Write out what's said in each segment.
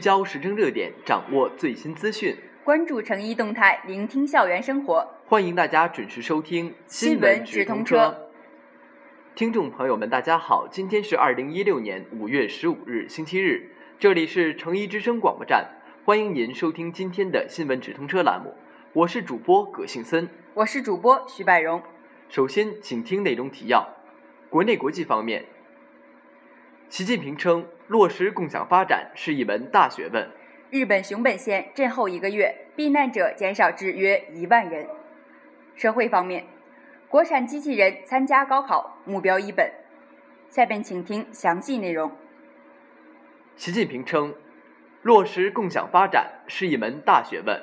聚焦时政热点，掌握最新资讯，关注成衣动态，聆听校园生活。欢迎大家准时收听新闻直通车。听众朋友们，大家好，今天是二零一六年五月十五日，星期日，这里是成衣之声广播站，欢迎您收听今天的新闻直通车栏目，我是主播葛幸森，我是主播徐百荣。首先，请听内容提要：国内国际方面，习近平称。落实共享发展是一门大学问。日本熊本县震后一个月，避难者减少至约一万人。社会方面，国产机器人参加高考目标一本。下面请听详细内容。习近平称，落实共享发展是一门大学问。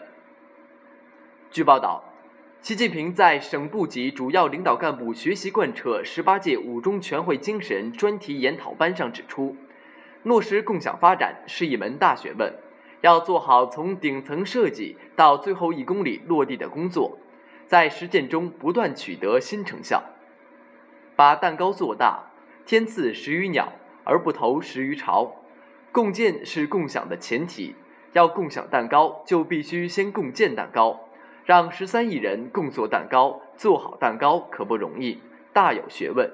据报道，习近平在省部级主要领导干部学习贯彻十八届五中全会精神专题研讨班上指出。落实共享发展是一门大学问，要做好从顶层设计到最后一公里落地的工作，在实践中不断取得新成效。把蛋糕做大，天赐食于鸟而不投食于巢。共建是共享的前提，要共享蛋糕就必须先共建蛋糕。让十三亿人共做蛋糕，做好蛋糕可不容易，大有学问。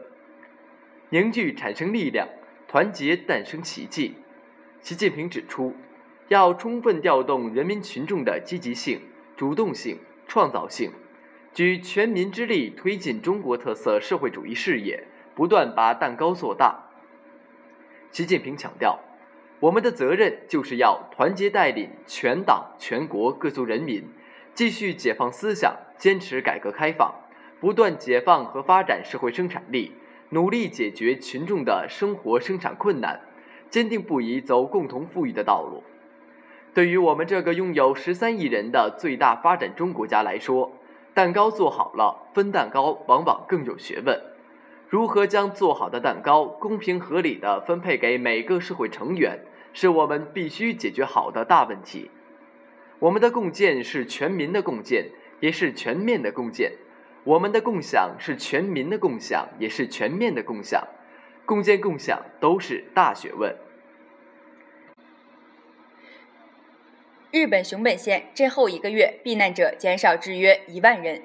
凝聚产生力量。团结诞生奇迹。习近平指出，要充分调动人民群众的积极性、主动性、创造性，举全民之力推进中国特色社会主义事业，不断把蛋糕做大。习近平强调，我们的责任就是要团结带领全党全国各族人民，继续解放思想，坚持改革开放，不断解放和发展社会生产力。努力解决群众的生活生产困难，坚定不移走共同富裕的道路。对于我们这个拥有十三亿人的最大发展中国家来说，蛋糕做好了，分蛋糕往往更有学问。如何将做好的蛋糕公平合理地分配给每个社会成员，是我们必须解决好的大问题。我们的共建是全民的共建，也是全面的共建。我们的共享是全民的共享，也是全面的共享，共建共享都是大学问。日本熊本县震后一个月，避难者减少至约一万人。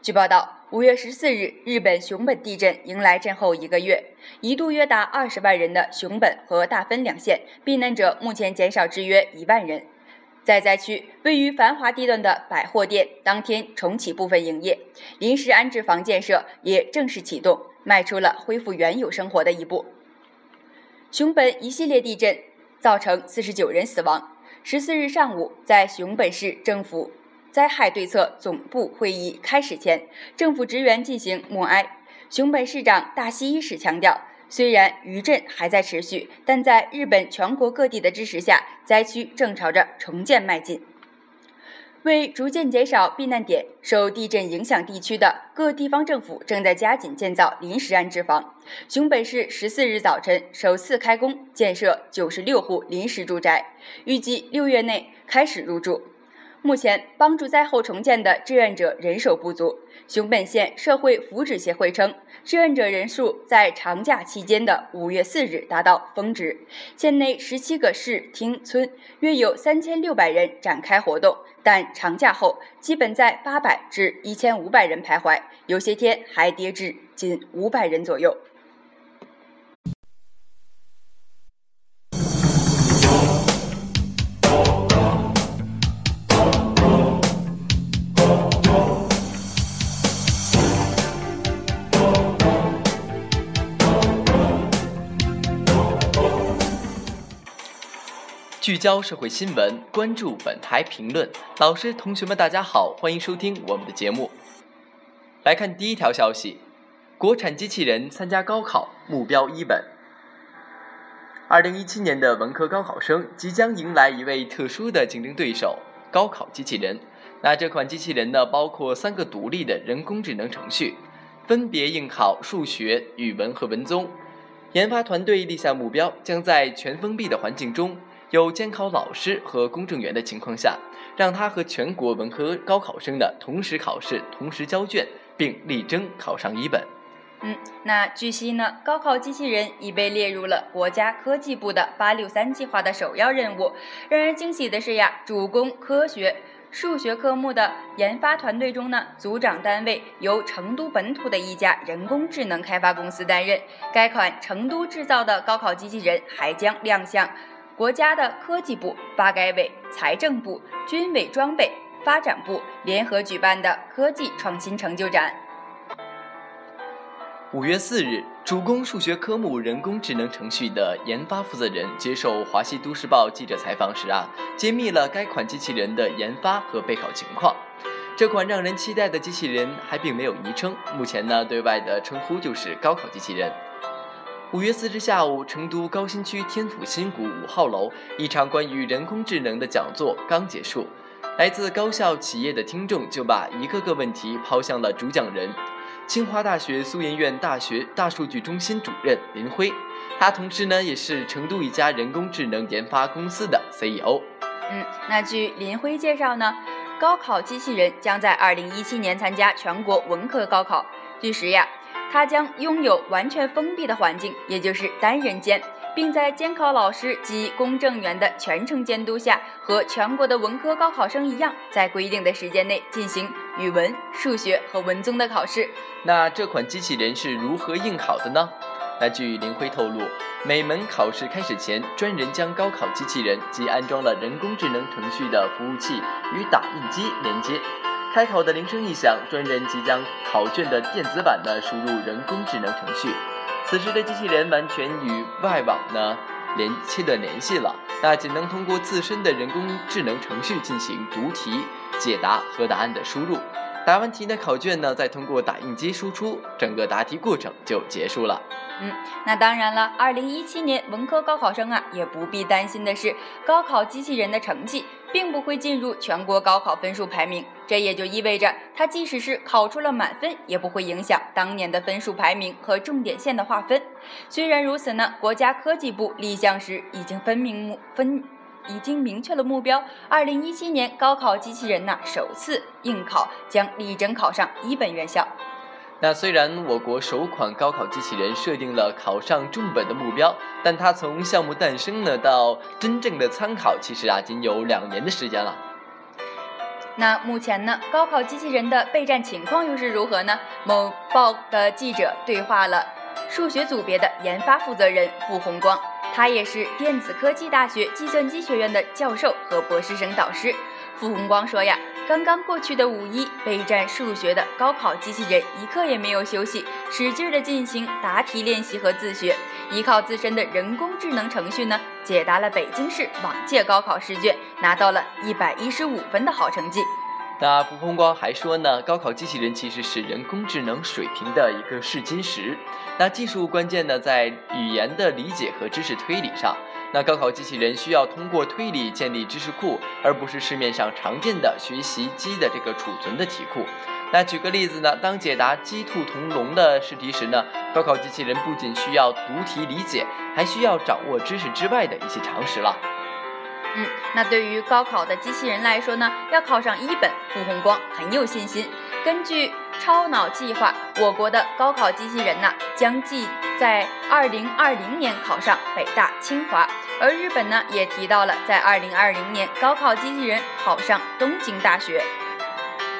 据报道，五月十四日，日本熊本地震迎来震后一个月，一度约达二十万人的熊本和大分两县避难者目前减少至约一万人。在灾区位于繁华地段的百货店当天重启部分营业，临时安置房建设也正式启动，迈出了恢复原有生活的一步。熊本一系列地震造成四十九人死亡。十四日上午，在熊本市政府灾害对策总部会议开始前，政府职员进行默哀。熊本市长大西一史强调。虽然余震还在持续，但在日本全国各地的支持下，灾区正朝着重建迈进。为逐渐减少避难点，受地震影响地区的各地方政府正在加紧建造临时安置房。熊本市十四日早晨首次开工建设九十六户临时住宅，预计六月内开始入住。目前，帮助灾后重建的志愿者人手不足。熊本县社会福祉协会称。志愿者人数在长假期间的五月四日达到峰值，县内十七个市町村约有三千六百人展开活动，但长假后基本在八百至一千五百人徘徊，有些天还跌至仅五百人左右。聚焦社会新闻，关注本台评论。老师、同学们，大家好，欢迎收听我们的节目。来看第一条消息：国产机器人参加高考，目标一本。二零一七年的文科高考生即将迎来一位特殊的竞争对手——高考机器人。那这款机器人呢，包括三个独立的人工智能程序，分别应考数学、语文和文综。研发团队立下目标，将在全封闭的环境中。有监考老师和公证员的情况下，让他和全国文科高考生的同时考试、同时交卷，并力争考上一本。嗯，那据悉呢，高考机器人已被列入了国家科技部的“八六三”计划的首要任务。让人惊喜的是呀，主攻科学、数学科目的研发团队中呢，组长单位由成都本土的一家人工智能开发公司担任。该款成都制造的高考机器人还将亮相国家的科技部、发改委、财政部、军委装备发展部联合举办的科技创新成就展。五月四日，主攻数学科目人工智能程序的研发负责人接受华西都市报记者采访时啊，揭秘了该款机器人的研发和备考情况。这款让人期待的机器人还并没有昵称，目前呢，对外的称呼就是高考机器人。五月四日下午，成都高新区天府新谷五号楼，一场关于人工智能的讲座刚结束，来自高校、企业的听众就把一个个问题抛向了主讲人。清华大学苏研院大学大数据中心主任林辉，他同时呢也是成都一家人工智能研发公司的 CEO。嗯，那据林辉介绍呢，高考机器人将在二零一七年参加全国文科高考。据实呀，它将拥有完全封闭的环境，也就是单人间。并在监考老师及公证员的全程监督下，和全国的文科高考生一样，在规定的时间内进行语文、数学和文综的考试。那这款机器人是如何应考的呢？那据林辉透露，每门考试开始前，专人将高考机器人及安装了人工智能程序的服务器与打印机连接。开考的铃声一响，专人即将考卷的电子版呢输入人工智能程序。此时的机器人完全与外网呢连切断联系了，那仅能通过自身的人工智能程序进行读题、解答和答案的输入。答完题的考卷呢，再通过打印机输出，整个答题过程就结束了。嗯，那当然了，二零一七年文科高考生啊，也不必担心的是，高考机器人的成绩并不会进入全国高考分数排名。这也就意味着，它即使是考出了满分，也不会影响当年的分数排名和重点线的划分。虽然如此呢，国家科技部立项时已经分明目分，已经明确了目标，二零一七年高考机器人呢，首次应考将力争考上一本院校。那虽然我国首款高考机器人设定了考上重本的目标，但它从项目诞生呢到真正的参考，其实啊仅有两年的时间了。那目前呢，高考机器人的备战情况又是如何呢？某报的记者对话了数学组别的研发负责人傅红光，他也是电子科技大学计算机学院的教授和博士生导师。傅红光说呀。刚刚过去的五一，备战数学的高考机器人一刻也没有休息，使劲的进行答题练习和自学，依靠自身的人工智能程序呢，解答了北京市往届高考试卷，拿到了一百一十五分的好成绩。那蒲风光还说呢，高考机器人其实是人工智能水平的一个试金石，那技术关键呢在语言的理解和知识推理上。那高考机器人需要通过推理建立知识库，而不是市面上常见的学习机的这个储存的题库。那举个例子呢，当解答鸡兔同笼的试题时呢，高考机器人不仅需要读题理解，还需要掌握知识之外的一些常识了。嗯，那对于高考的机器人来说呢，要考上一本，傅红光很有信心。根据超脑计划，我国的高考机器人呢，将继在二零二零年考上北大、清华，而日本呢，也提到了在二零二零年高考机器人考上东京大学。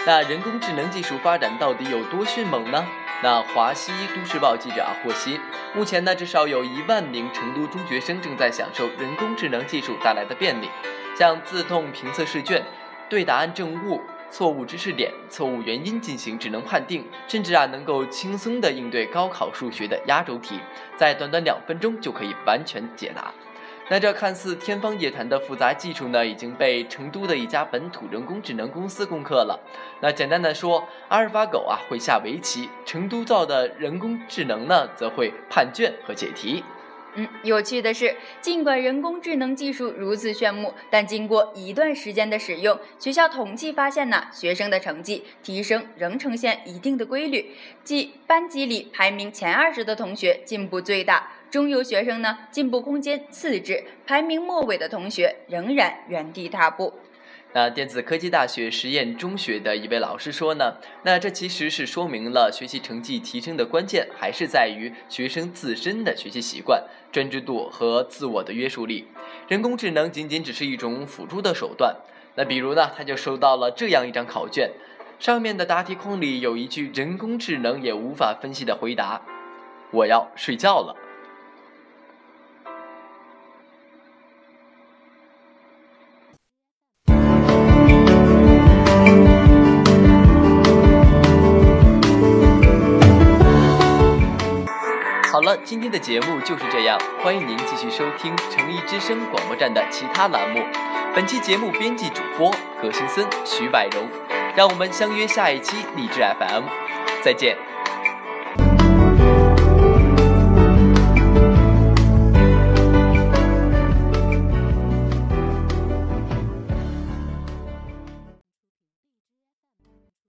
那人工智能技术发展到底有多迅猛呢？那华西都市报记者啊获悉，目前呢至少有一万名成都中学生正在享受人工智能技术带来的便利，像自动评测试卷、对答案正误。错误知识点、错误原因进行智能判定，甚至啊能够轻松地应对高考数学的压轴题，在短短两分钟就可以完全解答。那这看似天方夜谭的复杂技术呢，已经被成都的一家本土人工智能公司攻克了。那简单的说，阿尔法狗啊会下围棋，成都造的人工智能呢则会判卷和解题。嗯，有趣的是，尽管人工智能技术如此炫目，但经过一段时间的使用，学校统计发现呢，学生的成绩提升仍呈现一定的规律，即班级里排名前二十的同学进步最大，中游学生呢进步空间次之，排名末尾的同学仍然原地踏步。那电子科技大学实验中学的一位老师说呢，那这其实是说明了学习成绩提升的关键还是在于学生自身的学习习惯、专注度和自我的约束力，人工智能仅仅只是一种辅助的手段。那比如呢，他就收到了这样一张考卷，上面的答题框里有一句人工智能也无法分析的回答：“我要睡觉了。”今天的节目就是这样，欢迎您继续收听诚意之声广播站的其他栏目。本期节目编辑主播葛星森、徐百荣，让我们相约下一期励志 FM，再见。